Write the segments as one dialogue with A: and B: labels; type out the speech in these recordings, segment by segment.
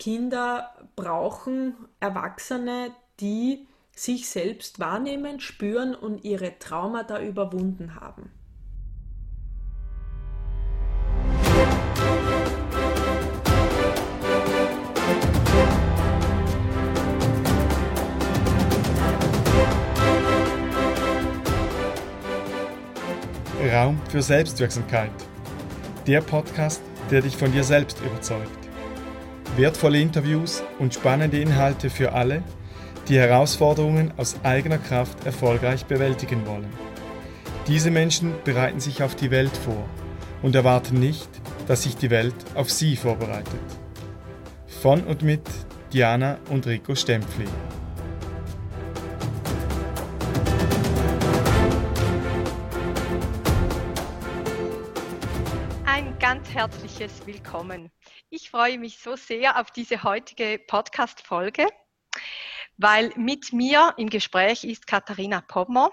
A: Kinder brauchen Erwachsene, die sich selbst wahrnehmen, spüren und ihre Traumata überwunden haben.
B: Raum für Selbstwirksamkeit. Der Podcast, der dich von dir selbst überzeugt. Wertvolle Interviews und spannende Inhalte für alle, die Herausforderungen aus eigener Kraft erfolgreich bewältigen wollen. Diese Menschen bereiten sich auf die Welt vor und erwarten nicht, dass sich die Welt auf sie vorbereitet. Von und mit Diana und Rico Stempfli.
C: ganz herzliches Willkommen. Ich freue mich so sehr auf diese heutige Podcast-Folge, weil mit mir im Gespräch ist Katharina Pommer.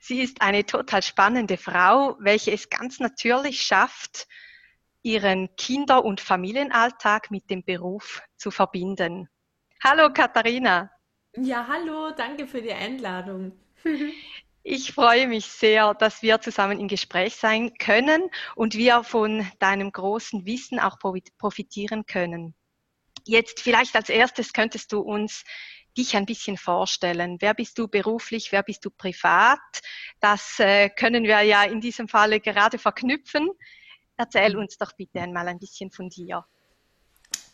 C: Sie ist eine total spannende Frau, welche es ganz natürlich schafft, ihren Kinder- und Familienalltag mit dem Beruf zu verbinden. Hallo Katharina.
A: Ja, hallo, danke für die Einladung.
C: Ich freue mich sehr, dass wir zusammen im Gespräch sein können und wir von deinem großen Wissen auch profitieren können. Jetzt vielleicht als erstes könntest du uns dich ein bisschen vorstellen. Wer bist du beruflich, wer bist du privat? Das äh, können wir ja in diesem Falle gerade verknüpfen. Erzähl uns doch bitte einmal ein bisschen von dir.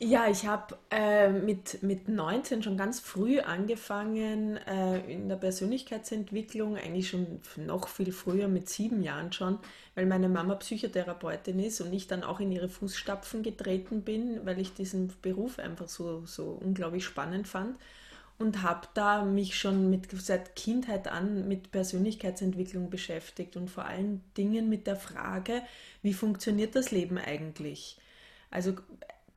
A: Ja, ich habe äh, mit, mit 19 schon ganz früh angefangen äh, in der Persönlichkeitsentwicklung, eigentlich schon noch viel früher, mit sieben Jahren schon, weil meine Mama Psychotherapeutin ist und ich dann auch in ihre Fußstapfen getreten bin, weil ich diesen Beruf einfach so, so unglaublich spannend fand und habe da mich schon mit, seit Kindheit an mit Persönlichkeitsentwicklung beschäftigt und vor allen Dingen mit der Frage, wie funktioniert das Leben eigentlich? Also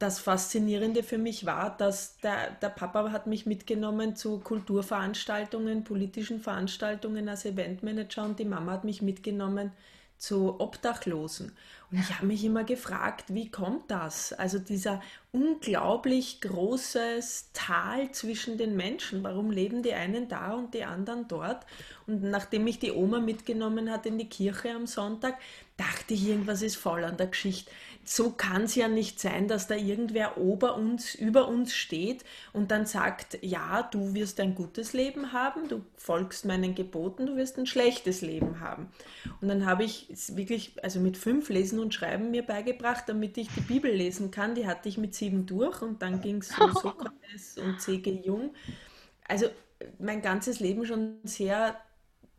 A: das Faszinierende für mich war, dass der, der Papa hat mich mitgenommen zu Kulturveranstaltungen, politischen Veranstaltungen als Eventmanager und die Mama hat mich mitgenommen zu Obdachlosen. Und ich habe mich immer gefragt, wie kommt das? Also dieser unglaublich großes Tal zwischen den Menschen. Warum leben die einen da und die anderen dort? Und nachdem mich die Oma mitgenommen hat in die Kirche am Sonntag, dachte ich, irgendwas ist faul an der Geschichte so kann es ja nicht sein, dass da irgendwer ober uns, über uns steht und dann sagt, ja, du wirst ein gutes Leben haben, du folgst meinen Geboten, du wirst ein schlechtes Leben haben. Und dann habe ich wirklich, also mit fünf Lesen und Schreiben mir beigebracht, damit ich die Bibel lesen kann. Die hatte ich mit sieben durch und dann ging es so Sokrates und C.G. Jung. Also mein ganzes Leben schon sehr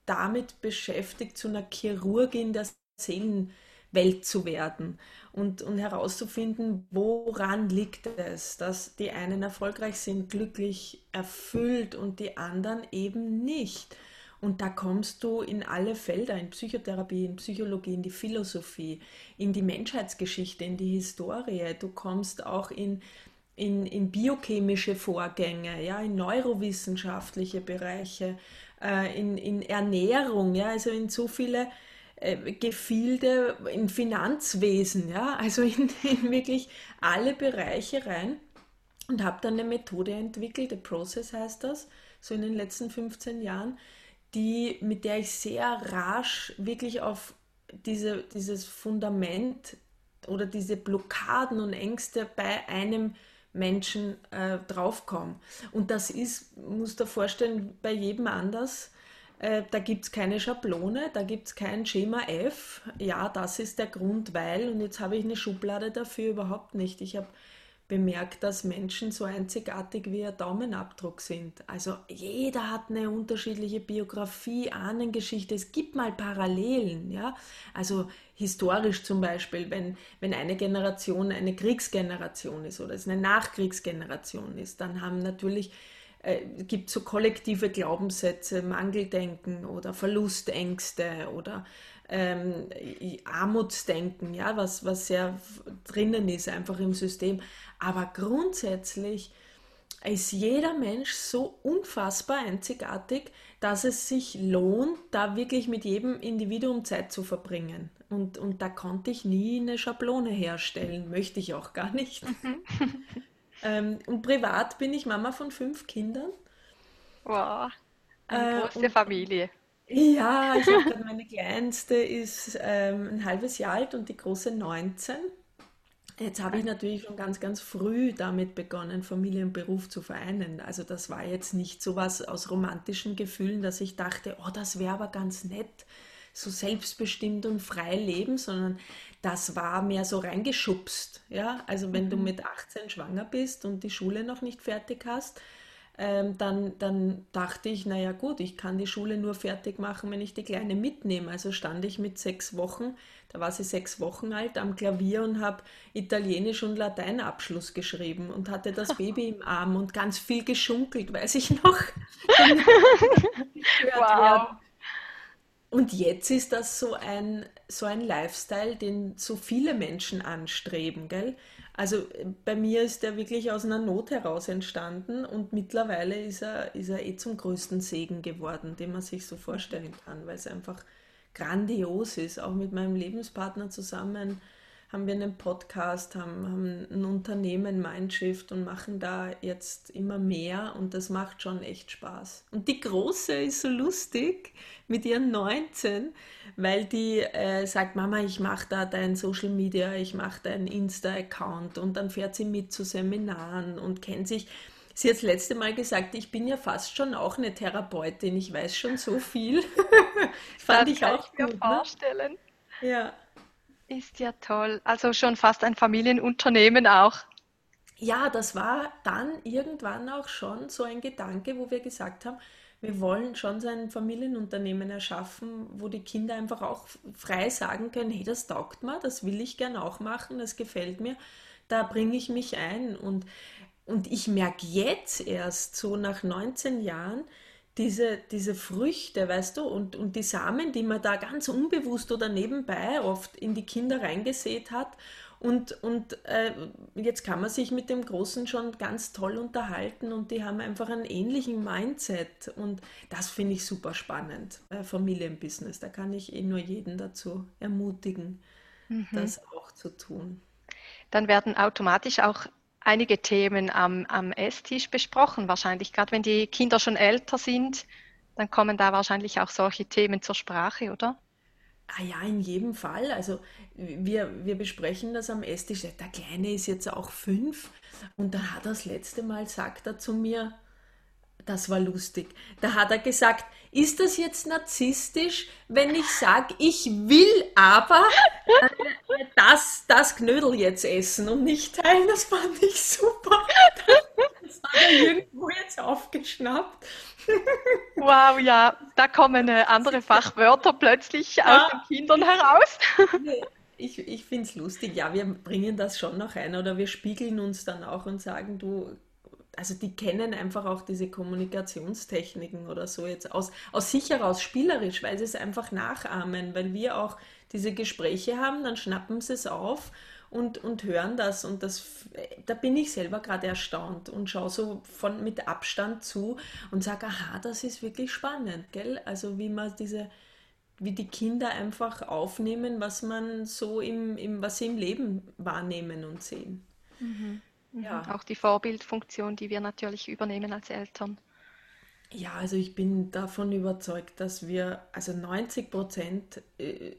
A: damit beschäftigt, zu einer Chirurgin der Seelenwelt zu werden und, und herauszufinden, woran liegt es, dass die einen erfolgreich sind, glücklich, erfüllt und die anderen eben nicht. Und da kommst du in alle Felder, in Psychotherapie, in Psychologie, in die Philosophie, in die Menschheitsgeschichte, in die Historie. Du kommst auch in, in, in biochemische Vorgänge, ja, in neurowissenschaftliche Bereiche, äh, in, in Ernährung, ja, also in so viele äh, Gefilde im Finanzwesen, ja, also in, in wirklich alle Bereiche rein und habe dann eine Methode entwickelt, The Process heißt das, so in den letzten 15 Jahren, die, mit der ich sehr rasch wirklich auf diese, dieses Fundament oder diese Blockaden und Ängste bei einem Menschen äh, draufkomme. Und das ist, muss dir vorstellen, bei jedem anders. Äh, da gibt es keine Schablone, da gibt es kein Schema F. Ja, das ist der Grund, weil, und jetzt habe ich eine Schublade dafür überhaupt nicht. Ich habe bemerkt, dass Menschen so einzigartig wie ein Daumenabdruck sind. Also jeder hat eine unterschiedliche Biografie, Ahnengeschichte. Es gibt mal Parallelen, ja. Also historisch zum Beispiel, wenn, wenn eine Generation eine Kriegsgeneration ist oder es eine Nachkriegsgeneration ist, dann haben natürlich äh, gibt so kollektive Glaubenssätze, Mangeldenken oder Verlustängste oder ähm, Armutsdenken, ja, was, was sehr drinnen ist, einfach im System. Aber grundsätzlich ist jeder Mensch so unfassbar einzigartig, dass es sich lohnt, da wirklich mit jedem Individuum Zeit zu verbringen. Und, und da konnte ich nie eine Schablone herstellen, möchte ich auch gar nicht. Ähm, und privat bin ich Mama von fünf Kindern.
C: Wow, eine äh, große Familie.
A: Ja, ich habe meine kleinste ist ähm, ein halbes Jahr alt und die große 19. Jetzt habe ich natürlich schon ganz, ganz früh damit begonnen, Familie und Beruf zu vereinen. Also das war jetzt nicht so was aus romantischen Gefühlen, dass ich dachte, oh, das wäre aber ganz nett, so selbstbestimmt und frei leben, sondern das war mehr so reingeschubst. Ja? Also wenn du mhm. mit 18 schwanger bist und die Schule noch nicht fertig hast, ähm, dann, dann dachte ich, naja gut, ich kann die Schule nur fertig machen, wenn ich die Kleine mitnehme. Also stand ich mit sechs Wochen, da war sie sechs Wochen alt, am Klavier und habe Italienisch und Lateinabschluss geschrieben und hatte das Baby im Arm und ganz viel geschunkelt, weiß ich noch. wow. Und jetzt ist das so ein, so ein Lifestyle, den so viele Menschen anstreben, gell? Also äh, bei mir ist der wirklich aus einer Not heraus entstanden und mittlerweile ist er, ist er eh zum größten Segen geworden, den man sich so vorstellen kann, weil es einfach grandios ist, auch mit meinem Lebenspartner zusammen haben wir einen Podcast, haben, haben ein Unternehmen Mindshift und machen da jetzt immer mehr und das macht schon echt Spaß. Und die Große ist so lustig mit ihren 19, weil die äh, sagt, Mama, ich mache da dein Social Media, ich mache deinen Insta-Account und dann fährt sie mit zu Seminaren und kennt sich. Sie hat das letzte Mal gesagt, ich bin ja fast schon auch eine Therapeutin, ich weiß schon so viel.
C: Fand das ich auch ich mir gut, ne? vorstellen.
A: Ne? Ja.
C: Ist ja toll. Also schon fast ein Familienunternehmen auch.
A: Ja, das war dann irgendwann auch schon so ein Gedanke, wo wir gesagt haben, wir wollen schon so ein Familienunternehmen erschaffen, wo die Kinder einfach auch frei sagen können, hey, das taugt mir, das will ich gern auch machen, das gefällt mir, da bringe ich mich ein. Und, und ich merke jetzt erst so nach 19 Jahren, diese, diese Früchte, weißt du, und, und die Samen, die man da ganz unbewusst oder nebenbei oft in die Kinder reingesät hat. Und, und äh, jetzt kann man sich mit dem Großen schon ganz toll unterhalten und die haben einfach einen ähnlichen Mindset. Und das finde ich super spannend bei Familienbusiness. Da kann ich eh nur jeden dazu ermutigen, mhm. das auch zu tun.
C: Dann werden automatisch auch einige Themen am, am Esstisch besprochen. Wahrscheinlich, gerade wenn die Kinder schon älter sind, dann kommen da wahrscheinlich auch solche Themen zur Sprache, oder?
A: Ah ja, in jedem Fall. Also wir, wir besprechen das am Esstisch. Der Kleine ist jetzt auch fünf und da hat er das letzte Mal, sagt er zu mir, das war lustig. Da hat er gesagt, ist das jetzt narzisstisch, wenn ich sage, ich will aber äh, das, das Knödel jetzt essen und nicht teilen? Das fand ich super. Das hat er irgendwo jetzt aufgeschnappt.
C: Wow, ja, da kommen äh, andere Fachwörter plötzlich ja. aus den Kindern heraus.
A: Ich, ich finde es lustig, ja, wir bringen das schon noch ein oder wir spiegeln uns dann auch und sagen, du also die kennen einfach auch diese Kommunikationstechniken oder so jetzt aus, aus sich heraus spielerisch, weil sie es einfach nachahmen, weil wir auch diese Gespräche haben, dann schnappen sie es auf und, und hören das und das, da bin ich selber gerade erstaunt und schaue so von, mit Abstand zu und sage, aha, das ist wirklich spannend, gell? Also wie man diese, wie die Kinder einfach aufnehmen, was man so im, im was sie im Leben wahrnehmen und sehen.
C: Mhm. Ja. Auch die Vorbildfunktion, die wir natürlich übernehmen als Eltern.
A: Ja, also ich bin davon überzeugt, dass wir, also 90 Prozent äh,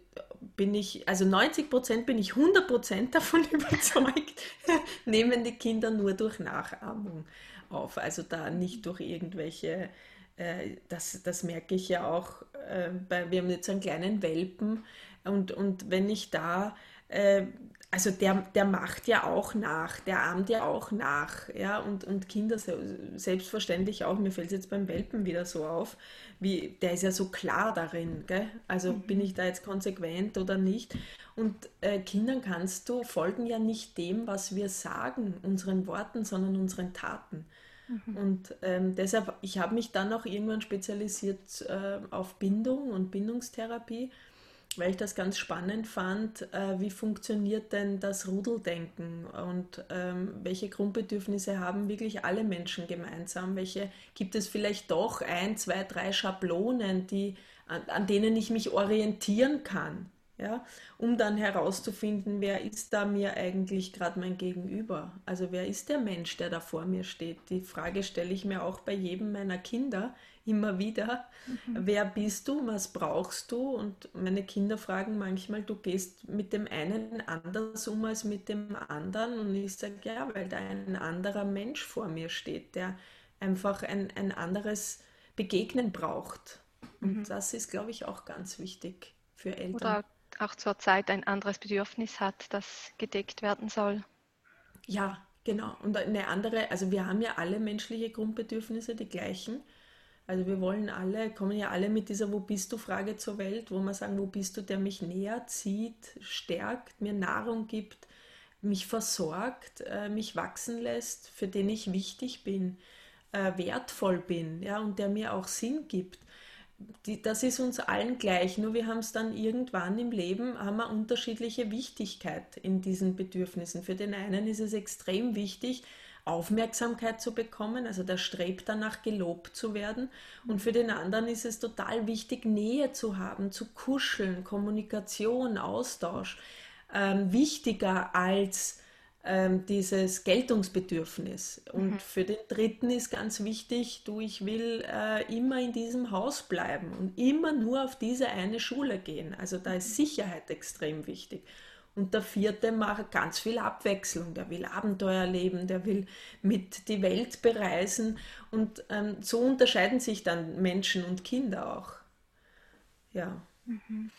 A: bin ich, also 90 Prozent bin ich 100 Prozent davon überzeugt, nehmen die Kinder nur durch Nachahmung auf. Also da nicht durch irgendwelche, äh, das, das merke ich ja auch, äh, bei, wir haben jetzt einen kleinen Welpen und, und wenn ich da äh, also der, der macht ja auch nach, der ahmt ja auch nach, ja, und, und Kinder selbstverständlich auch, mir fällt es jetzt beim Welpen wieder so auf, wie, der ist ja so klar darin, gell? also mhm. bin ich da jetzt konsequent oder nicht und äh, Kindern kannst du, folgen ja nicht dem, was wir sagen, unseren Worten, sondern unseren Taten. Mhm. Und ähm, deshalb, ich habe mich dann auch irgendwann spezialisiert äh, auf Bindung und Bindungstherapie weil ich das ganz spannend fand, äh, wie funktioniert denn das Rudeldenken und ähm, welche Grundbedürfnisse haben wirklich alle Menschen gemeinsam? Welche gibt es vielleicht doch ein, zwei, drei Schablonen, die, an, an denen ich mich orientieren kann? Ja, um dann herauszufinden, wer ist da mir eigentlich gerade mein Gegenüber? Also wer ist der Mensch, der da vor mir steht? Die Frage stelle ich mir auch bei jedem meiner Kinder immer wieder. Mhm. Wer bist du? Was brauchst du? Und meine Kinder fragen manchmal, du gehst mit dem einen anders um als mit dem anderen. Und ich sage, ja, weil da ein anderer Mensch vor mir steht, der einfach ein, ein anderes Begegnen braucht. Und mhm. das ist, glaube ich, auch ganz wichtig für Eltern.
C: Oder auch zur Zeit ein anderes Bedürfnis hat, das gedeckt werden soll.
A: Ja, genau. Und eine andere, also wir haben ja alle menschliche Grundbedürfnisse, die gleichen. Also wir wollen alle, kommen ja alle mit dieser Wo bist du Frage zur Welt, wo wir sagen, wo bist du, der mich näher zieht, stärkt, mir Nahrung gibt, mich versorgt, äh, mich wachsen lässt, für den ich wichtig bin, äh, wertvoll bin, ja, und der mir auch Sinn gibt die, das ist uns allen gleich, nur wir haben es dann irgendwann im Leben, haben wir unterschiedliche Wichtigkeit in diesen Bedürfnissen. Für den einen ist es extrem wichtig, Aufmerksamkeit zu bekommen, also der strebt danach, gelobt zu werden. Und für den anderen ist es total wichtig, Nähe zu haben, zu kuscheln, Kommunikation, Austausch. Ähm, wichtiger als ähm, dieses Geltungsbedürfnis. Und mhm. für den dritten ist ganz wichtig, du, ich will äh, immer in diesem Haus bleiben und immer nur auf diese eine Schule gehen. Also da ist mhm. Sicherheit extrem wichtig. Und der vierte macht ganz viel Abwechslung. Der will Abenteuer erleben, der will mit die Welt bereisen. Und ähm, so unterscheiden sich dann Menschen und Kinder auch. Ja.
C: Mhm.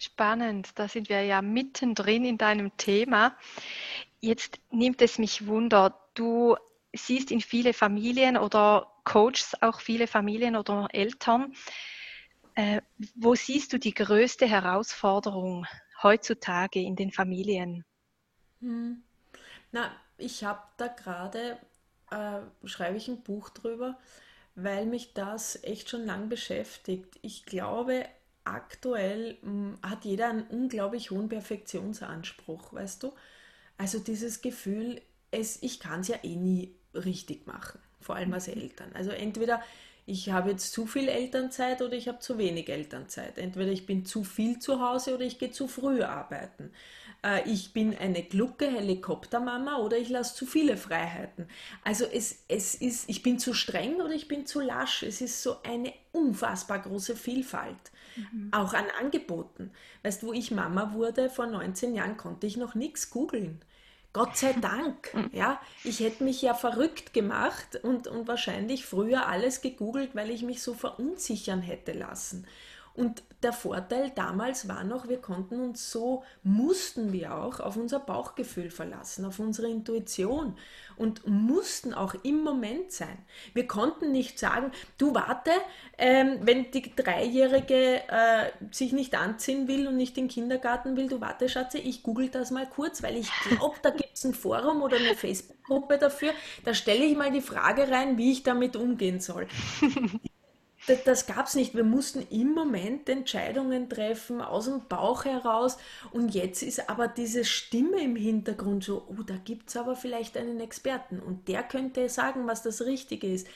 C: Spannend, da sind wir ja mittendrin in deinem Thema. Jetzt nimmt es mich Wunder, du siehst in viele Familien oder coachst auch viele Familien oder Eltern. Äh, wo siehst du die größte Herausforderung heutzutage in den Familien?
A: Hm. Na, ich habe da gerade, äh, schreibe ich ein Buch drüber, weil mich das echt schon lang beschäftigt. Ich glaube, aktuell mh, hm, hat jeder einen unglaublich hohen Perfektionsanspruch, weißt du? Also dieses Gefühl, es, ich kann es ja eh nie richtig machen, vor allem als Eltern. Also entweder ich habe jetzt zu viel Elternzeit oder ich habe zu wenig Elternzeit. Entweder ich bin zu viel zu Hause oder ich gehe zu früh arbeiten. Äh, ich bin eine glucke Helikoptermama oder ich lasse zu viele Freiheiten. Also es, es ist, ich bin zu streng oder ich bin zu lasch. Es ist so eine unfassbar große Vielfalt. Mhm. Auch an Angeboten. Weißt du, wo ich Mama wurde, vor 19 Jahren konnte ich noch nichts googeln. Gott sei Dank. Ja, ich hätte mich ja verrückt gemacht und, und wahrscheinlich früher alles gegoogelt, weil ich mich so verunsichern hätte lassen. Und der Vorteil damals war noch, wir konnten uns so, mussten wir auch auf unser Bauchgefühl verlassen, auf unsere Intuition und mussten auch im Moment sein. Wir konnten nicht sagen, du warte, ähm, wenn die Dreijährige äh, sich nicht anziehen will und nicht in den Kindergarten will, du warte, Schatze, ich google das mal kurz, weil ich glaube, da gibt es ein Forum oder eine Facebook-Gruppe dafür, da stelle ich mal die Frage rein, wie ich damit umgehen soll das, das gab es nicht. Wir mussten im Moment Entscheidungen treffen, aus dem Bauch heraus. Und jetzt ist aber diese Stimme im Hintergrund so, oh, da gibt es aber vielleicht einen Experten und der könnte sagen, was das Richtige ist.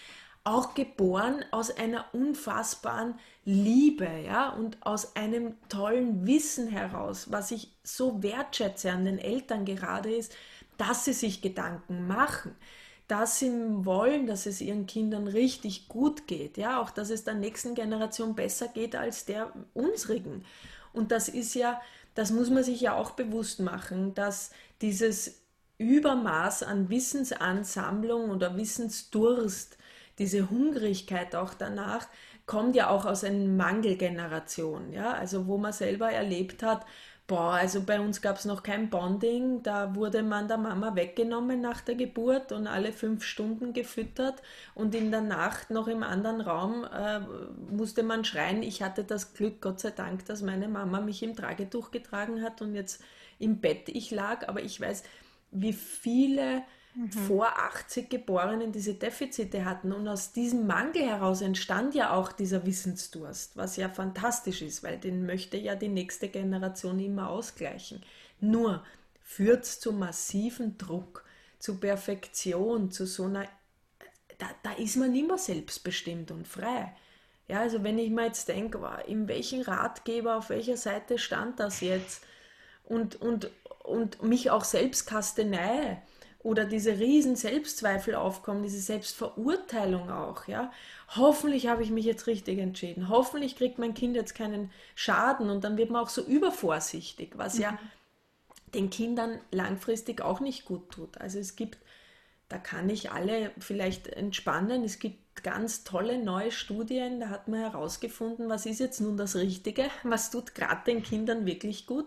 A: Auch geboren aus einer unfassbaren Liebe, ja, und aus einem tollen Wissen heraus, was ich so wertschätze an den Eltern gerade ist, dass sie sich Gedanken machen dass sie wollen, dass es ihren Kindern richtig gut geht, ja, auch dass es der nächsten Generation besser geht als der unsrigen. Und das ist ja, das muss man sich ja auch bewusst machen, dass dieses Übermaß an Wissensansammlung oder Wissensdurst, diese Hungrigkeit auch danach, kommt ja auch aus einer Mangelgeneration, ja, also wo man selber erlebt hat, Boah, also bei uns gab es noch kein Bonding. Da wurde man der Mama weggenommen nach der Geburt und alle fünf Stunden gefüttert. Und in der Nacht noch im anderen Raum äh, musste man schreien. Ich hatte das Glück, Gott sei Dank, dass meine Mama mich im Tragetuch getragen hat und jetzt im Bett ich lag. Aber ich weiß, wie viele mhm. vor 80 Geborenen diese Defizite hatten. Und aus diesem Mangel heraus entstand ja auch dieser Wissensdurst, was ja fantastisch ist, weil den möchte ja die nächste Generation immer ausgleichen. Nur führt es zu massiven Druck, zu Perfektion, zu so einer, da, da ist man immer selbstbestimmt und frei. Ja, also wenn ich mir jetzt denke, in welchem Ratgeber, auf welcher Seite stand das jetzt? Und, und, und mich auch selbst kastenei oder diese riesen Selbstzweifel aufkommen, diese Selbstverurteilung auch, ja. Hoffentlich habe ich mich jetzt richtig entschieden. Hoffentlich kriegt mein Kind jetzt keinen Schaden und dann wird man auch so übervorsichtig, was mhm. ja den Kindern langfristig auch nicht gut tut. Also es gibt, da kann ich alle vielleicht entspannen. Es gibt ganz tolle neue Studien, da hat man herausgefunden, was ist jetzt nun das Richtige, was tut gerade den Kindern wirklich gut.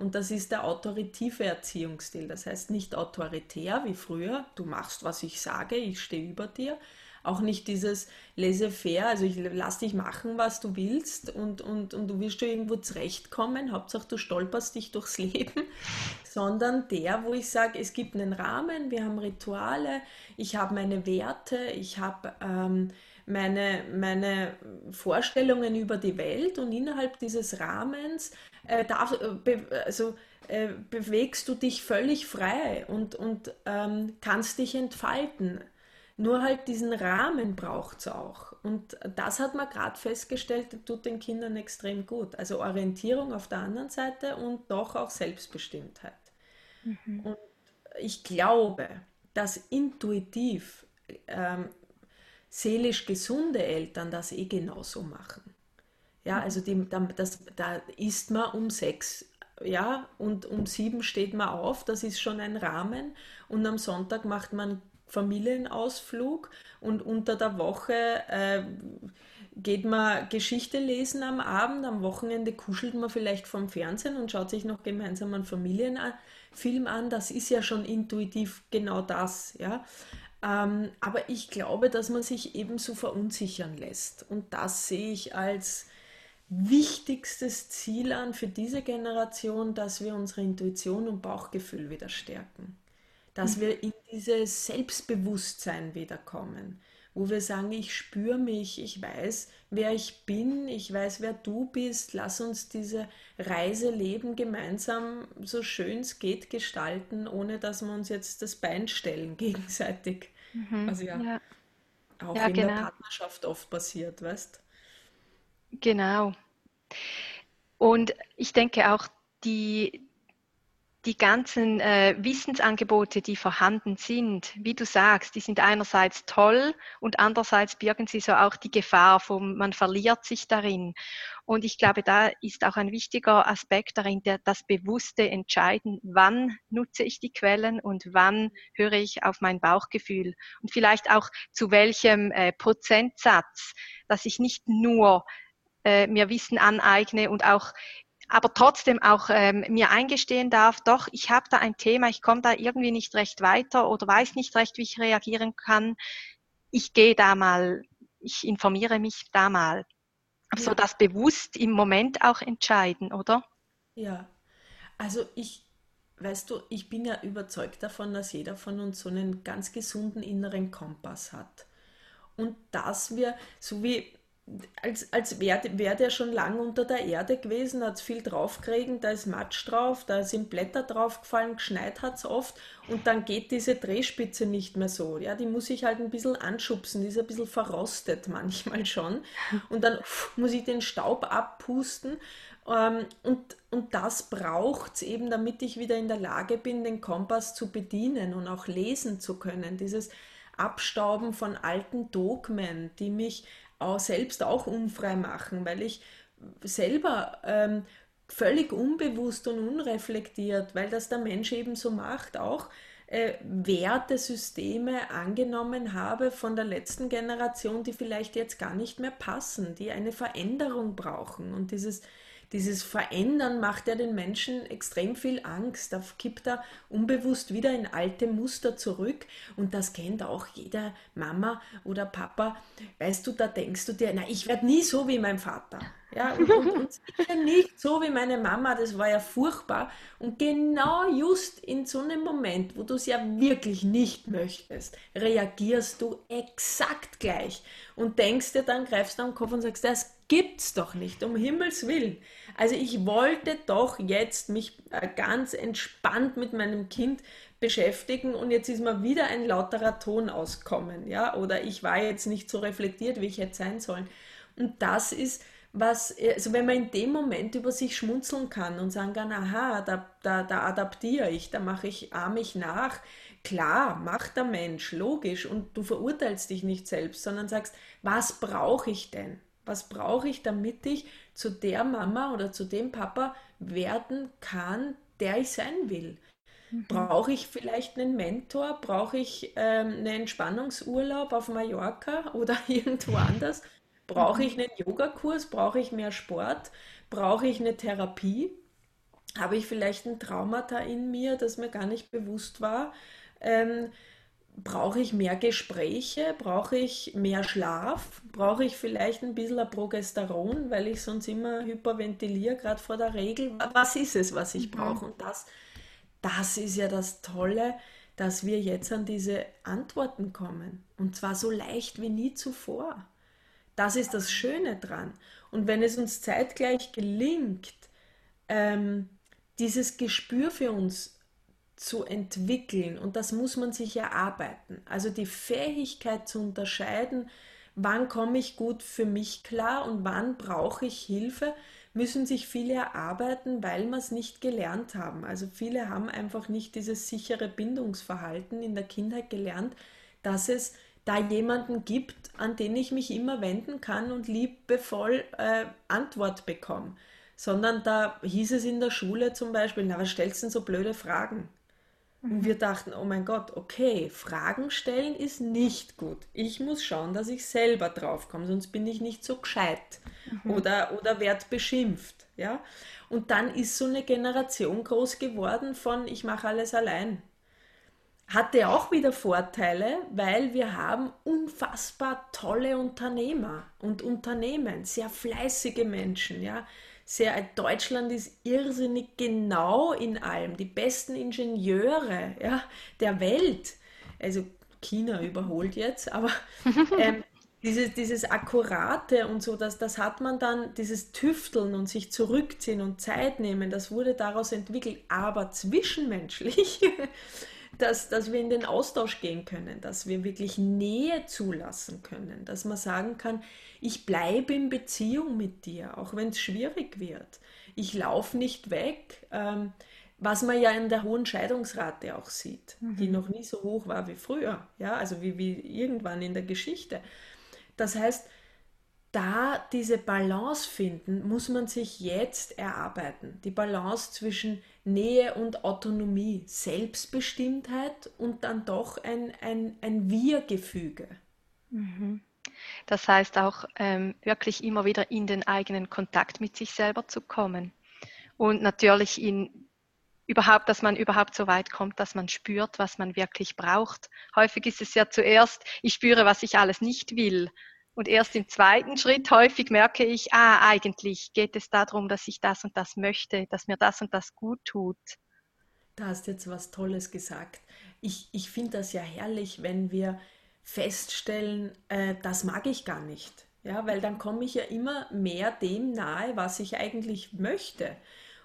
A: Und das ist der autoritive Erziehungsstil. Das heißt nicht autoritär wie früher, du machst, was ich sage, ich stehe über dir. Auch nicht dieses laissez-faire, also ich lass dich machen, was du willst und, und, und du wirst schon irgendwo zurechtkommen, Hauptsache du stolperst dich durchs Leben, sondern der, wo ich sage, es gibt einen Rahmen, wir haben Rituale, ich habe meine Werte, ich habe ähm, meine, meine Vorstellungen über die Welt und innerhalb dieses Rahmens äh, darf, äh, be, also, äh, bewegst du dich völlig frei und, und ähm, kannst dich entfalten. Nur halt diesen Rahmen braucht es auch. Und das hat man gerade festgestellt, tut den Kindern extrem gut. Also Orientierung auf der anderen Seite und doch auch Selbstbestimmtheit. Mhm. Und ich glaube, dass intuitiv ähm, seelisch gesunde Eltern das eh genauso machen. Ja, also die, das, da isst man um sechs, ja, und um sieben steht man auf, das ist schon ein Rahmen. Und am Sonntag macht man Familienausflug und unter der Woche äh, geht man Geschichte lesen am Abend, am Wochenende kuschelt man vielleicht vom Fernsehen und schaut sich noch gemeinsam einen Familienfilm an. Das ist ja schon intuitiv genau das, ja. Ähm, aber ich glaube, dass man sich ebenso verunsichern lässt. Und das sehe ich als wichtigstes Ziel an für diese Generation, dass wir unsere Intuition und Bauchgefühl wieder stärken. Dass mhm. wir in dieses Selbstbewusstsein wiederkommen, wo wir sagen, ich spüre mich, ich weiß, wer ich bin, ich weiß, wer du bist, lass uns diese Reise leben gemeinsam so schön es geht gestalten, ohne dass wir uns jetzt das Bein stellen gegenseitig. Mhm. Also ja, ja. auch ja, in genau. der Partnerschaft oft passiert, weißt?
C: Genau. Und ich denke auch, die, die ganzen äh, Wissensangebote, die vorhanden sind, wie du sagst, die sind einerseits toll und andererseits birgen sie so auch die Gefahr vom, man verliert sich darin. Und ich glaube, da ist auch ein wichtiger Aspekt darin, der, das bewusste Entscheiden, wann nutze ich die Quellen und wann höre ich auf mein Bauchgefühl und vielleicht auch zu welchem äh, Prozentsatz, dass ich nicht nur äh, mir Wissen aneigne und auch aber trotzdem auch ähm, mir eingestehen darf, doch, ich habe da ein Thema, ich komme da irgendwie nicht recht weiter oder weiß nicht recht, wie ich reagieren kann. Ich gehe da mal, ich informiere mich da mal. Ja. So das bewusst im Moment auch entscheiden, oder?
A: Ja, also ich, weißt du, ich bin ja überzeugt davon, dass jeder von uns so einen ganz gesunden inneren Kompass hat. Und dass wir, so wie als, als wäre wär der schon lange unter der Erde gewesen, hat viel draufkriegen, da ist Matsch drauf, da sind Blätter draufgefallen, geschneit hat es oft und dann geht diese Drehspitze nicht mehr so. Ja, die muss ich halt ein bisschen anschubsen, die ist ein bisschen verrostet manchmal schon und dann muss ich den Staub abpusten ähm, und, und das braucht es eben, damit ich wieder in der Lage bin, den Kompass zu bedienen und auch lesen zu können. Dieses Abstauben von alten Dogmen, die mich auch selbst auch unfrei machen, weil ich selber ähm, völlig unbewusst und unreflektiert, weil das der Mensch eben so macht, auch äh, Wertesysteme angenommen habe von der letzten Generation, die vielleicht jetzt gar nicht mehr passen, die eine Veränderung brauchen. Und dieses dieses Verändern macht ja den Menschen extrem viel Angst. Da kippt er unbewusst wieder in alte Muster zurück. Und das kennt auch jeder Mama oder Papa. Weißt du, da denkst du dir, na, ich werde nie so wie mein Vater. Ja, und, und, und nicht so wie meine Mama, das war ja furchtbar. Und genau just in so einem Moment, wo du es ja wirklich nicht möchtest, reagierst du exakt gleich und denkst dir dann, greifst du am Kopf und sagst, das gibt's doch nicht, um Himmels Willen. Also ich wollte doch jetzt mich äh, ganz entspannt mit meinem Kind beschäftigen und jetzt ist mir wieder ein lauterer Ton auskommen, ja, oder ich war jetzt nicht so reflektiert, wie ich hätte sein sollen. Und das ist, was, also wenn man in dem Moment über sich schmunzeln kann und sagen kann, aha, da, da, da adaptiere ich, da mache ich, ahme ich nach. Klar, macht der Mensch, logisch, und du verurteilst dich nicht selbst, sondern sagst, was brauche ich denn? Was brauche ich, damit ich zu der Mama oder zu dem Papa werden kann, der ich sein will? Mhm. Brauche ich vielleicht einen Mentor? Brauche ich ähm, einen Entspannungsurlaub auf Mallorca oder irgendwo anders? Brauche ich mhm. einen Yogakurs? Brauche ich mehr Sport? Brauche ich eine Therapie? Habe ich vielleicht ein Traumata in mir, das mir gar nicht bewusst war? Ähm, brauche ich mehr Gespräche? Brauche ich mehr Schlaf? Brauche ich vielleicht ein bisschen Progesteron, weil ich sonst immer hyperventiliere, gerade vor der Regel? Was ist es, was ich mhm. brauche? Und das, das ist ja das Tolle, dass wir jetzt an diese Antworten kommen. Und zwar so leicht wie nie zuvor. Das ist das Schöne dran. Und wenn es uns zeitgleich gelingt, ähm, dieses Gespür für uns zu entwickeln, und das muss man sich erarbeiten, also die Fähigkeit zu unterscheiden, wann komme ich gut für mich klar und wann brauche ich Hilfe, müssen sich viele erarbeiten, weil wir es nicht gelernt haben. Also viele haben einfach nicht dieses sichere Bindungsverhalten in der Kindheit gelernt, dass es da jemanden gibt, an den ich mich immer wenden kann und liebevoll äh, Antwort bekomme. Sondern da hieß es in der Schule zum Beispiel, na, was stellst du denn so blöde Fragen? Und wir dachten, oh mein Gott, okay, Fragen stellen ist nicht gut. Ich muss schauen, dass ich selber draufkomme, sonst bin ich nicht so gescheit mhm. oder, oder werde beschimpft. Ja? Und dann ist so eine Generation groß geworden von, ich mache alles allein hatte auch wieder Vorteile, weil wir haben unfassbar tolle Unternehmer und Unternehmen, sehr fleißige Menschen, ja. Sehr, Deutschland ist irrsinnig genau in allem, die besten Ingenieure ja, der Welt. Also China überholt jetzt, aber ähm, dieses, dieses Akkurate und so, das, das hat man dann, dieses Tüfteln und sich zurückziehen und Zeit nehmen, das wurde daraus entwickelt. Aber zwischenmenschlich dass, dass wir in den Austausch gehen können, dass wir wirklich Nähe zulassen können, dass man sagen kann, ich bleibe in Beziehung mit dir, auch wenn es schwierig wird. Ich laufe nicht weg, ähm, was man ja in der hohen Scheidungsrate auch sieht, mhm. die noch nie so hoch war wie früher, ja, also wie, wie irgendwann in der Geschichte. Das heißt, da diese Balance finden, muss man sich jetzt erarbeiten. Die Balance zwischen Nähe und Autonomie, Selbstbestimmtheit und dann doch ein, ein, ein Wir-Gefüge.
C: Mhm. Das heißt auch ähm, wirklich immer wieder in den eigenen Kontakt mit sich selber zu kommen. Und natürlich in überhaupt, dass man überhaupt so weit kommt, dass man spürt, was man wirklich braucht. Häufig ist es ja zuerst, ich spüre, was ich alles nicht will. Und erst im zweiten Schritt häufig merke ich, ah, eigentlich geht es darum, dass ich das und das möchte, dass mir das und das gut tut.
A: Da hast du jetzt was Tolles gesagt. Ich, ich finde das ja herrlich, wenn wir feststellen, äh, das mag ich gar nicht. Ja, weil dann komme ich ja immer mehr dem nahe, was ich eigentlich möchte.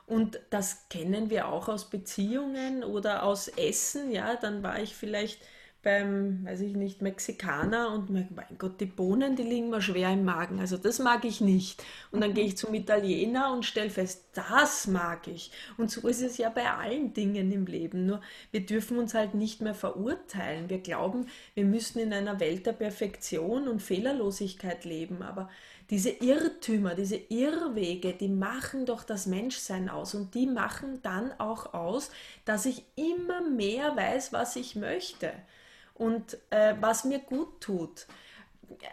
A: Und das kennen wir auch aus Beziehungen oder aus Essen. Ja, dann war ich vielleicht beim, weiß ich nicht, Mexikaner und mein Gott, die Bohnen, die liegen mir schwer im Magen. Also das mag ich nicht. Und dann gehe ich zum Italiener und stelle fest, das mag ich. Und so ist es ja bei allen Dingen im Leben. Nur wir dürfen uns halt nicht mehr verurteilen. Wir glauben, wir müssen in einer Welt der Perfektion und Fehlerlosigkeit leben. Aber diese Irrtümer, diese Irrwege, die machen doch das Menschsein aus und die machen dann auch aus, dass ich immer mehr weiß, was ich möchte und äh, was mir gut tut.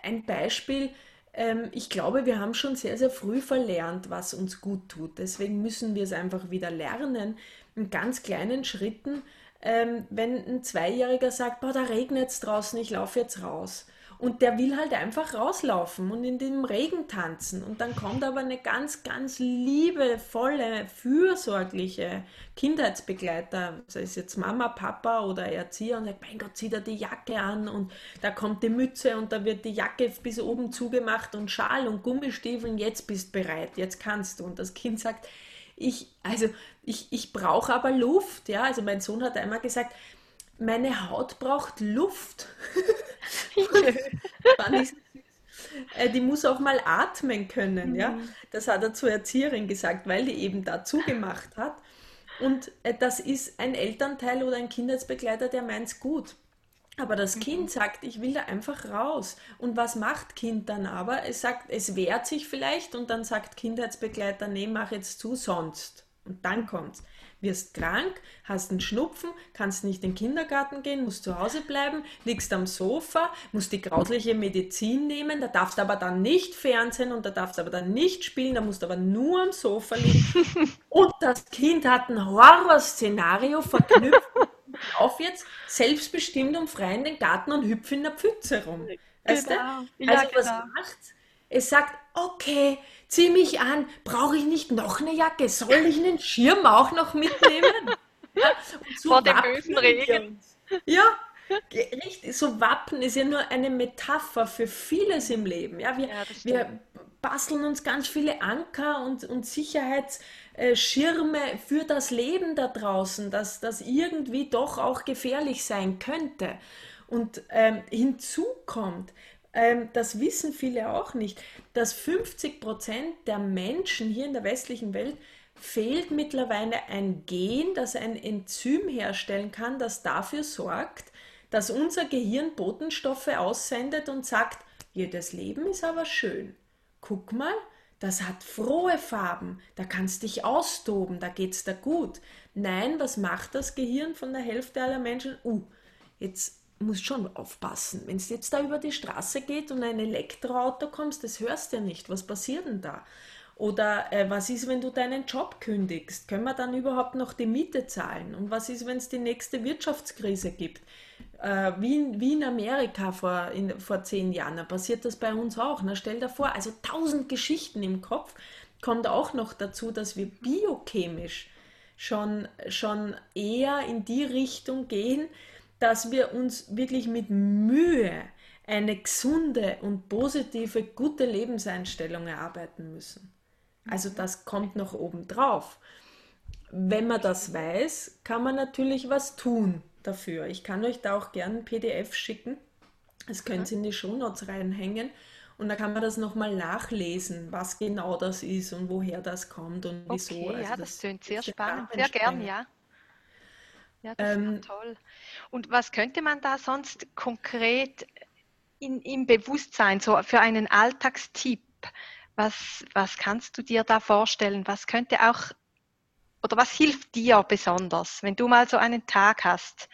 A: Ein Beispiel, ähm, ich glaube, wir haben schon sehr, sehr früh verlernt, was uns gut tut. Deswegen müssen wir es einfach wieder lernen, in ganz kleinen Schritten. Ähm, wenn ein Zweijähriger sagt, boah, da regnet es draußen, ich laufe jetzt raus und der will halt einfach rauslaufen und in dem Regen tanzen. Und dann kommt aber eine ganz, ganz liebevolle, fürsorgliche Kindheitsbegleiter, sei es jetzt Mama, Papa oder Erzieher, und sagt, mein Gott, zieh dir die Jacke an und da kommt die Mütze und da wird die Jacke bis oben zugemacht und Schal und Gummistiefeln, jetzt bist bereit, jetzt kannst du. Und das Kind sagt, ich, also ich, ich brauche aber Luft, ja. Also mein Sohn hat einmal gesagt, meine Haut braucht Luft. äh, die muss auch mal atmen können. Mhm. Ja? Das hat er zur Erzieherin gesagt, weil die eben dazu gemacht hat. Und äh, das ist ein Elternteil oder ein Kindheitsbegleiter, der meint es gut. Aber das mhm. Kind sagt, ich will da einfach raus. Und was macht Kind dann aber? Es sagt, es wehrt sich vielleicht und dann sagt Kindheitsbegleiter, nee, mach jetzt zu, sonst. Und dann kommt's. Wirst krank, hast einen Schnupfen, kannst nicht in den Kindergarten gehen, musst zu Hause bleiben, liegst am Sofa, musst die grausliche Medizin nehmen, da darfst aber dann nicht Fernsehen und da darfst aber dann nicht spielen, da musst aber nur am Sofa liegen. und das Kind hat ein Horrorszenario verknüpft auf jetzt, selbstbestimmt und frei in den Garten und hüpfe in der Pfütze rum. Weißt genau. du? Also ja, was genau. macht's? Es sagt, okay, zieh mich an, brauche ich nicht noch eine Jacke? Soll ich einen Schirm auch noch mitnehmen?
C: ja, so Vor dem bösen Regen.
A: Ja, richtig. So Wappen ist ja nur eine Metapher für vieles im Leben. Ja, wir, ja, wir basteln uns ganz viele Anker und, und Sicherheitsschirme für das Leben da draußen, dass das irgendwie doch auch gefährlich sein könnte. Und ähm, hinzu kommt, ähm, das wissen viele auch nicht, dass 50 Prozent der Menschen hier in der westlichen Welt fehlt mittlerweile ein Gen, das ein Enzym herstellen kann, das dafür sorgt, dass unser Gehirn Botenstoffe aussendet und sagt, jedes Leben ist aber schön. Guck mal, das hat frohe Farben, da kannst dich austoben, da geht's dir gut. Nein, was macht das Gehirn von der Hälfte aller Menschen? Uh, jetzt musst schon aufpassen. Wenn es jetzt da über die Straße geht und ein Elektroauto kommst, das hörst du ja nicht. Was passiert denn da? Oder äh, was ist, wenn du deinen Job kündigst? Können wir dann überhaupt noch die Miete zahlen? Und was ist, wenn es die nächste Wirtschaftskrise gibt? Äh, wie, wie, in Amerika vor, in, vor zehn Jahren, da passiert das bei uns auch. Na, stell dir vor, also tausend Geschichten im Kopf. Kommt auch noch dazu, dass wir biochemisch schon, schon eher in die Richtung gehen, dass wir uns wirklich mit Mühe eine gesunde und positive, gute Lebenseinstellung erarbeiten müssen. Also das kommt noch oben drauf. Wenn man das weiß, kann man natürlich was tun dafür. Ich kann euch da auch gerne ein PDF schicken. Das könnt ihr in die Shownotes reinhängen. Und da kann man das nochmal nachlesen, was genau das ist und woher das kommt und wieso.
C: Okay, also ja, das, das klingt sehr spannend. Sehr gern, ja. Ja, das ähm, ist toll. Und was könnte man da sonst konkret in, im Bewusstsein, so für einen Alltagstipp, was, was kannst du dir da vorstellen? Was könnte auch, oder was hilft dir besonders, wenn du mal so einen Tag hast,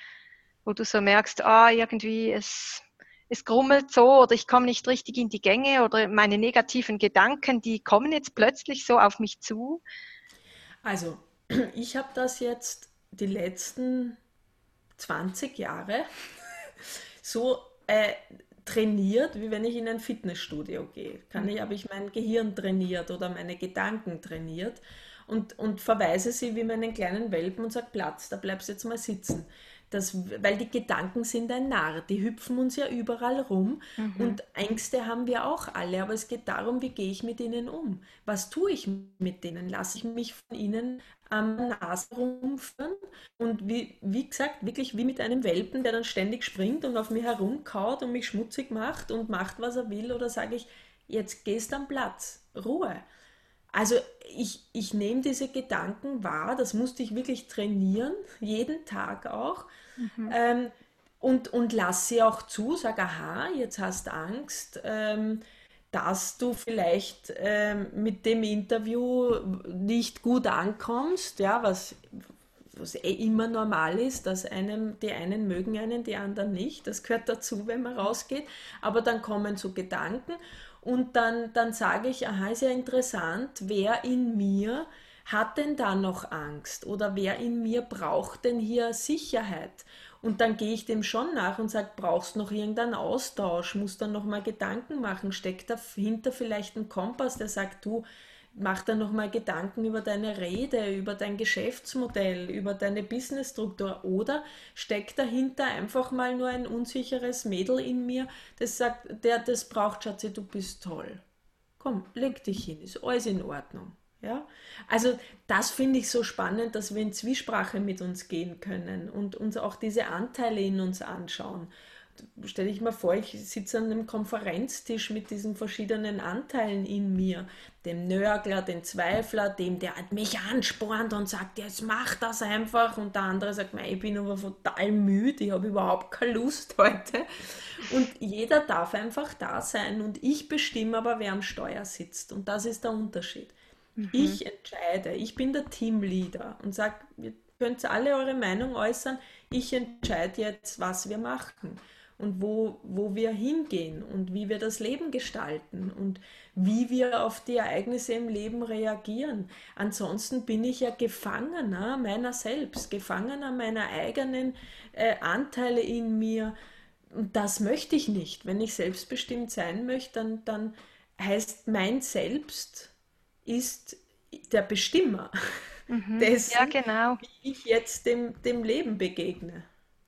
C: wo du so merkst, ah, irgendwie es, es grummelt so oder ich komme nicht richtig in die Gänge oder meine negativen Gedanken, die kommen jetzt plötzlich so auf mich zu?
A: Also, ich habe das jetzt die letzten 20 Jahre so äh, trainiert, wie wenn ich in ein Fitnessstudio gehe. Kann ich, habe ich mein Gehirn trainiert oder meine Gedanken trainiert und, und verweise sie wie meinen kleinen Welpen und sage, Platz, da bleibst du jetzt mal sitzen. Das, weil die Gedanken sind ein Narr, die hüpfen uns ja überall rum mhm. und Ängste haben wir auch alle, aber es geht darum, wie gehe ich mit ihnen um? Was tue ich mit denen? Lasse ich mich von ihnen am Nase rumführen und wie, wie gesagt, wirklich wie mit einem Welpen, der dann ständig springt und auf mich herumkaut und mich schmutzig macht und macht, was er will, oder sage ich, jetzt gehst am Platz, Ruhe. Also ich, ich nehme diese Gedanken wahr, das musste ich wirklich trainieren, jeden Tag auch. Mhm. Ähm, und, und lass sie auch zu, sag, aha, jetzt hast du Angst, ähm, dass du vielleicht ähm, mit dem Interview nicht gut ankommst, ja, was, was eh immer normal ist, dass einem, die einen mögen einen, die anderen nicht. Das gehört dazu, wenn man rausgeht. Aber dann kommen so Gedanken und dann, dann sage ich, aha, ist ja interessant, wer in mir hat denn da noch Angst oder wer in mir braucht denn hier Sicherheit? Und dann gehe ich dem schon nach und sage, brauchst noch irgendeinen Austausch, musst dann nochmal Gedanken machen, steckt dahinter vielleicht ein Kompass, der sagt, du, mach dann nochmal Gedanken über deine Rede, über dein Geschäftsmodell, über deine Businessstruktur oder steckt dahinter einfach mal nur ein unsicheres Mädel in mir, das sagt, der das braucht, Schatzi, du bist toll. Komm, leg dich hin, ist alles in Ordnung. Ja? Also das finde ich so spannend, dass wir in Zwiesprache mit uns gehen können und uns auch diese Anteile in uns anschauen. stelle ich mir vor, ich sitze an einem Konferenztisch mit diesen verschiedenen Anteilen in mir. Dem Nörgler, den Zweifler, dem, der mich anspornt und sagt, jetzt mach das einfach. Und der andere sagt, ich bin aber total müde, ich habe überhaupt keine Lust heute. Und jeder darf einfach da sein. Und ich bestimme aber, wer am Steuer sitzt. Und das ist der Unterschied. Mhm. Ich entscheide, ich bin der Teamleader und sage, ihr könnt alle eure Meinung äußern ich entscheide jetzt, was wir machen und wo, wo wir hingehen und wie wir das Leben gestalten und wie wir auf die Ereignisse im Leben reagieren. Ansonsten bin ich ja Gefangener meiner selbst, Gefangener meiner eigenen äh, Anteile in mir. Und das möchte ich nicht. Wenn ich selbstbestimmt sein möchte, dann, dann heißt mein Selbst ist der Bestimmer mhm. dessen, ja, genau. wie ich jetzt dem, dem Leben begegne.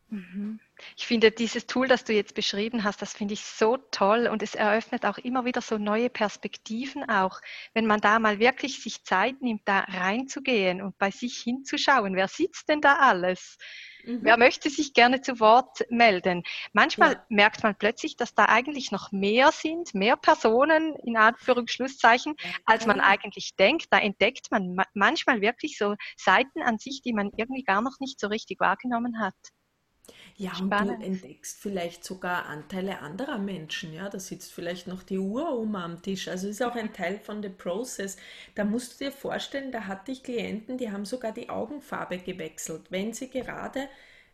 C: Mhm. Ich finde dieses Tool, das du jetzt beschrieben hast, das finde ich so toll und es eröffnet auch immer wieder so neue Perspektiven auch, wenn man da mal wirklich sich Zeit nimmt, da reinzugehen und bei sich hinzuschauen, wer sitzt denn da alles? Mhm. Wer möchte sich gerne zu Wort melden? Manchmal ja. merkt man plötzlich, dass da eigentlich noch mehr sind, mehr Personen in Anführungsschlusszeichen, als man eigentlich denkt. Da entdeckt man manchmal wirklich so Seiten an sich, die man irgendwie gar noch nicht so richtig wahrgenommen hat.
A: Ja, Spannend. und du entdeckst vielleicht sogar Anteile anderer Menschen. Ja, da sitzt vielleicht noch die Uroma am Tisch. Also ist auch ein Teil von the process. Da musst du dir vorstellen, da hatte ich Klienten, die haben sogar die Augenfarbe gewechselt, wenn sie gerade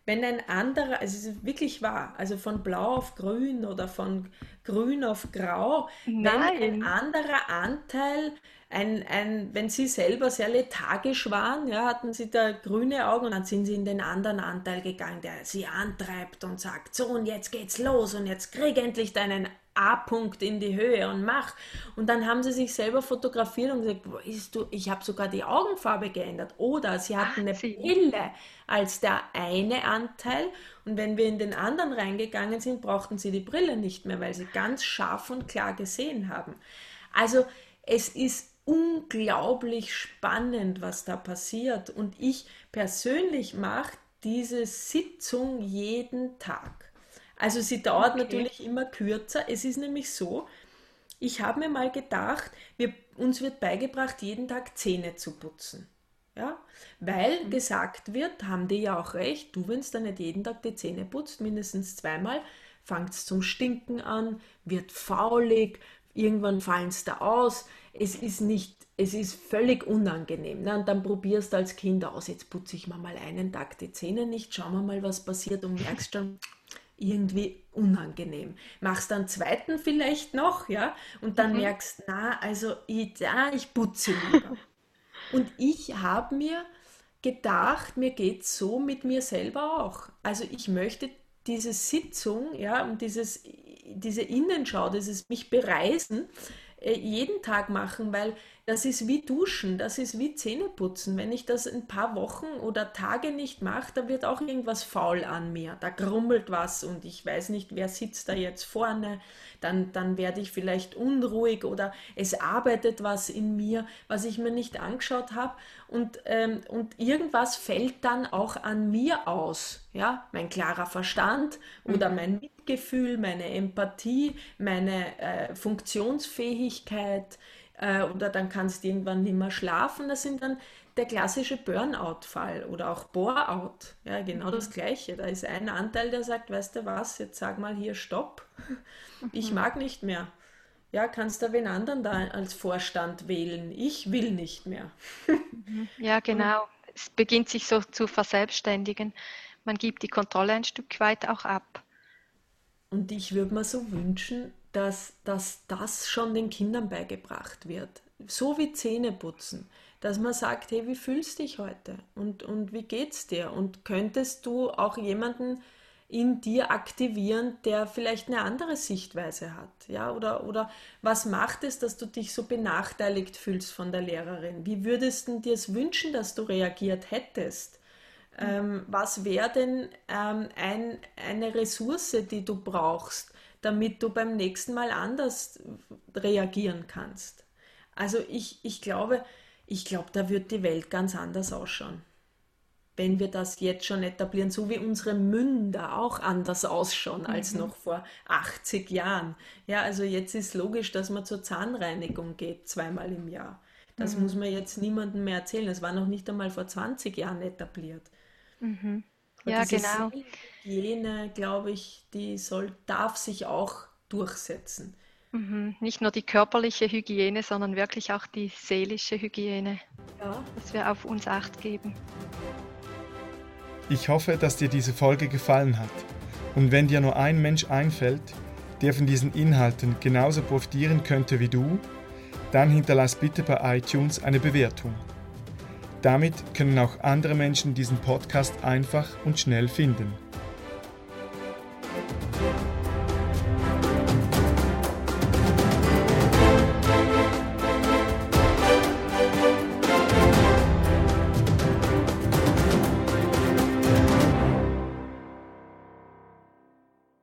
A: wenn ein anderer, also es ist wirklich wahr, also von blau auf grün oder von grün auf grau, Nein. wenn ein anderer Anteil ein, ein, wenn sie selber sehr lethargisch waren, ja, hatten sie da grüne Augen und dann sind sie in den anderen Anteil gegangen, der sie antreibt und sagt, so und jetzt geht's los und jetzt krieg endlich deinen A-Punkt in die Höhe und mach. Und dann haben sie sich selber fotografiert und gesagt, ist du, ich habe sogar die Augenfarbe geändert. Oder sie hatten eine Brille als der eine Anteil. Und wenn wir in den anderen reingegangen sind, brauchten sie die Brille nicht mehr, weil sie ganz scharf und klar gesehen haben. Also es ist unglaublich spannend, was da passiert. Und ich persönlich mache diese Sitzung jeden Tag. Also sie dauert okay. natürlich immer kürzer. Es ist nämlich so, ich habe mir mal gedacht, wir, uns wird beigebracht, jeden Tag Zähne zu putzen. Ja? Weil mhm. gesagt wird, haben die ja auch recht, du, wenn du dann nicht jeden Tag die Zähne putzt, mindestens zweimal, fängt es zum Stinken an, wird faulig, irgendwann fallen es da aus es ist nicht, es ist völlig unangenehm. Ne? Und dann probierst du als Kind aus, jetzt putze ich mir mal einen Tag die Zähne nicht, schauen wir mal, was passiert und merkst schon, irgendwie unangenehm. Machst dann zweiten vielleicht noch, ja, und dann mhm. merkst, na, also ich, ja, ich putze lieber. und ich habe mir gedacht, mir geht es so mit mir selber auch. Also ich möchte diese Sitzung, ja, und dieses, diese Innenschau, dieses mich bereisen, äh, jeden Tag machen, weil das ist wie Duschen, das ist wie Zähneputzen. Wenn ich das ein paar Wochen oder Tage nicht mache, da wird auch irgendwas faul an mir. Da grummelt was und ich weiß nicht, wer sitzt da jetzt vorne. Dann, dann werde ich vielleicht unruhig oder es arbeitet was in mir, was ich mir nicht angeschaut habe. Und, ähm, und irgendwas fällt dann auch an mir aus. Ja, mein klarer Verstand oder mhm. mein Mitgefühl, meine Empathie, meine äh, Funktionsfähigkeit äh, oder dann kannst du irgendwann nicht mehr schlafen. Das sind dann der klassische Burnout-Fall oder auch Bore-out. Ja, genau das mhm. Gleiche. Da ist ein Anteil, der sagt, weißt du was, jetzt sag mal hier Stopp. Ich mag nicht mehr. Ja, kannst du wen anderen da als Vorstand wählen? Ich will nicht mehr.
C: Mhm. Ja, genau. Es beginnt sich so zu verselbstständigen. Man gibt die Kontrolle ein Stück weit auch ab.
A: Und ich würde mir so wünschen, dass, dass das schon den Kindern beigebracht wird. So wie Zähneputzen. Dass man sagt, hey, wie fühlst du dich heute? Und, und wie geht's dir? Und könntest du auch jemanden in dir aktivieren, der vielleicht eine andere Sichtweise hat? Ja, oder, oder was macht es, dass du dich so benachteiligt fühlst von der Lehrerin? Wie würdest du dir es wünschen, dass du reagiert hättest? Ähm, was wäre denn ähm, ein, eine Ressource, die du brauchst, damit du beim nächsten Mal anders reagieren kannst. Also ich, ich glaube, ich glaube, da wird die Welt ganz anders ausschauen. wenn wir das jetzt schon etablieren, so wie unsere Münder auch anders ausschauen mhm. als noch vor 80 Jahren. Ja, also jetzt ist logisch, dass man zur Zahnreinigung geht, zweimal im Jahr. Das mhm. muss man jetzt niemandem mehr erzählen. Das war noch nicht einmal vor 20 Jahren etabliert.
C: Mhm. Ja, genau.
A: Hygiene, glaube ich, die soll, darf sich auch durchsetzen.
C: Mhm. Nicht nur die körperliche Hygiene, sondern wirklich auch die seelische Hygiene. Ja. Dass wir auf uns acht geben.
B: Ich hoffe, dass dir diese Folge gefallen hat. Und wenn dir nur ein Mensch einfällt, der von diesen Inhalten genauso profitieren könnte wie du, dann hinterlass bitte bei iTunes eine Bewertung. Damit können auch andere Menschen diesen Podcast einfach und schnell finden.